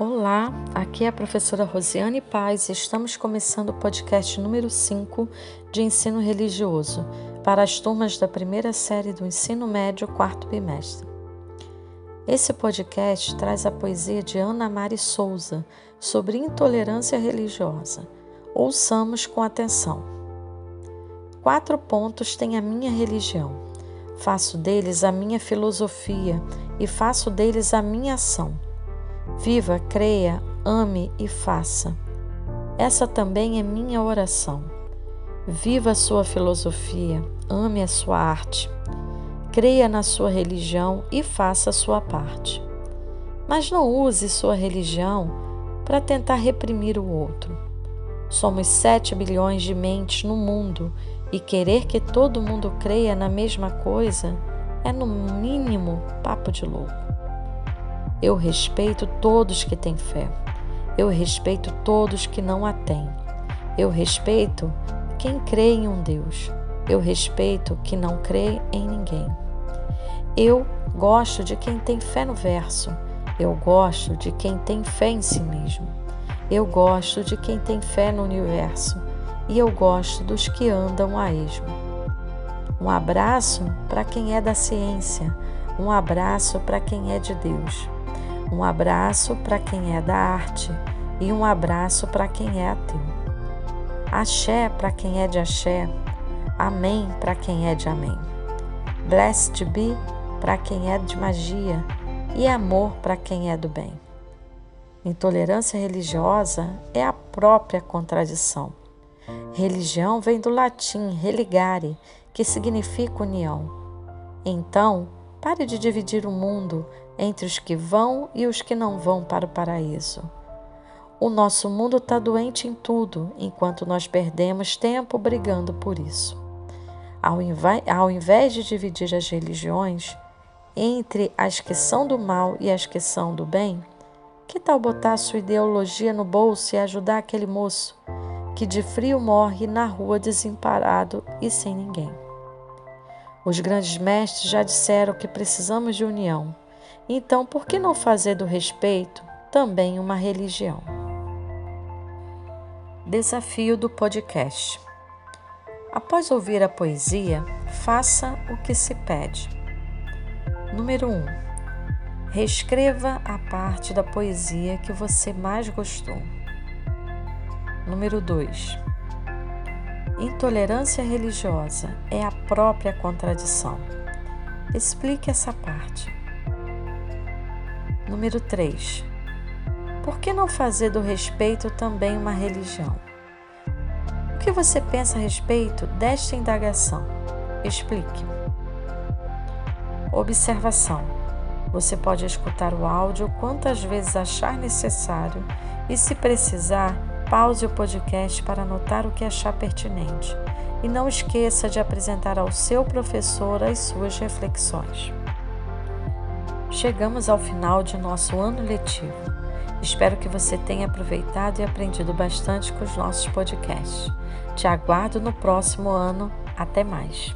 Olá, aqui é a professora Rosiane Paz e estamos começando o podcast número 5 de ensino religioso para as turmas da primeira série do ensino médio, quarto bimestre. Esse podcast traz a poesia de Ana Mari Souza sobre intolerância religiosa. Ouçamos com atenção. Quatro pontos tem a minha religião. Faço deles a minha filosofia e faço deles a minha ação Viva, creia, ame e faça. Essa também é minha oração. Viva a sua filosofia, ame a sua arte. Creia na sua religião e faça a sua parte. Mas não use sua religião para tentar reprimir o outro. Somos 7 bilhões de mentes no mundo e querer que todo mundo creia na mesma coisa é, no mínimo, papo de louco. Eu respeito todos que têm fé. Eu respeito todos que não a têm. Eu respeito quem crê em um Deus. Eu respeito quem não crê em ninguém. Eu gosto de quem tem fé no verso. Eu gosto de quem tem fé em si mesmo. Eu gosto de quem tem fé no universo. E eu gosto dos que andam a esmo. Um abraço para quem é da ciência. Um abraço para quem é de Deus. Um abraço para quem é da arte e um abraço para quem é ateu. Axé para quem é de axé. Amém para quem é de amém. Blessed be para quem é de magia e amor para quem é do bem. Intolerância religiosa é a própria contradição. Religião vem do latim religare, que significa união. Então, pare de dividir o mundo entre os que vão e os que não vão para o paraíso. O nosso mundo está doente em tudo, enquanto nós perdemos tempo brigando por isso. Ao, ao invés de dividir as religiões entre as que são do mal e as que são do bem, que tal botar sua ideologia no bolso e ajudar aquele moço que de frio morre na rua desemparado e sem ninguém? Os grandes mestres já disseram que precisamos de união então, por que não fazer do respeito também uma religião? Desafio do podcast. Após ouvir a poesia, faça o que se pede. Número 1. Um, reescreva a parte da poesia que você mais gostou. Número 2. Intolerância religiosa é a própria contradição. Explique essa parte. Número 3. Por que não fazer do respeito também uma religião? O que você pensa a respeito desta indagação? Explique. Observação. Você pode escutar o áudio quantas vezes achar necessário e, se precisar, pause o podcast para anotar o que achar pertinente. E não esqueça de apresentar ao seu professor as suas reflexões. Chegamos ao final de nosso ano letivo. Espero que você tenha aproveitado e aprendido bastante com os nossos podcasts. Te aguardo no próximo ano. Até mais!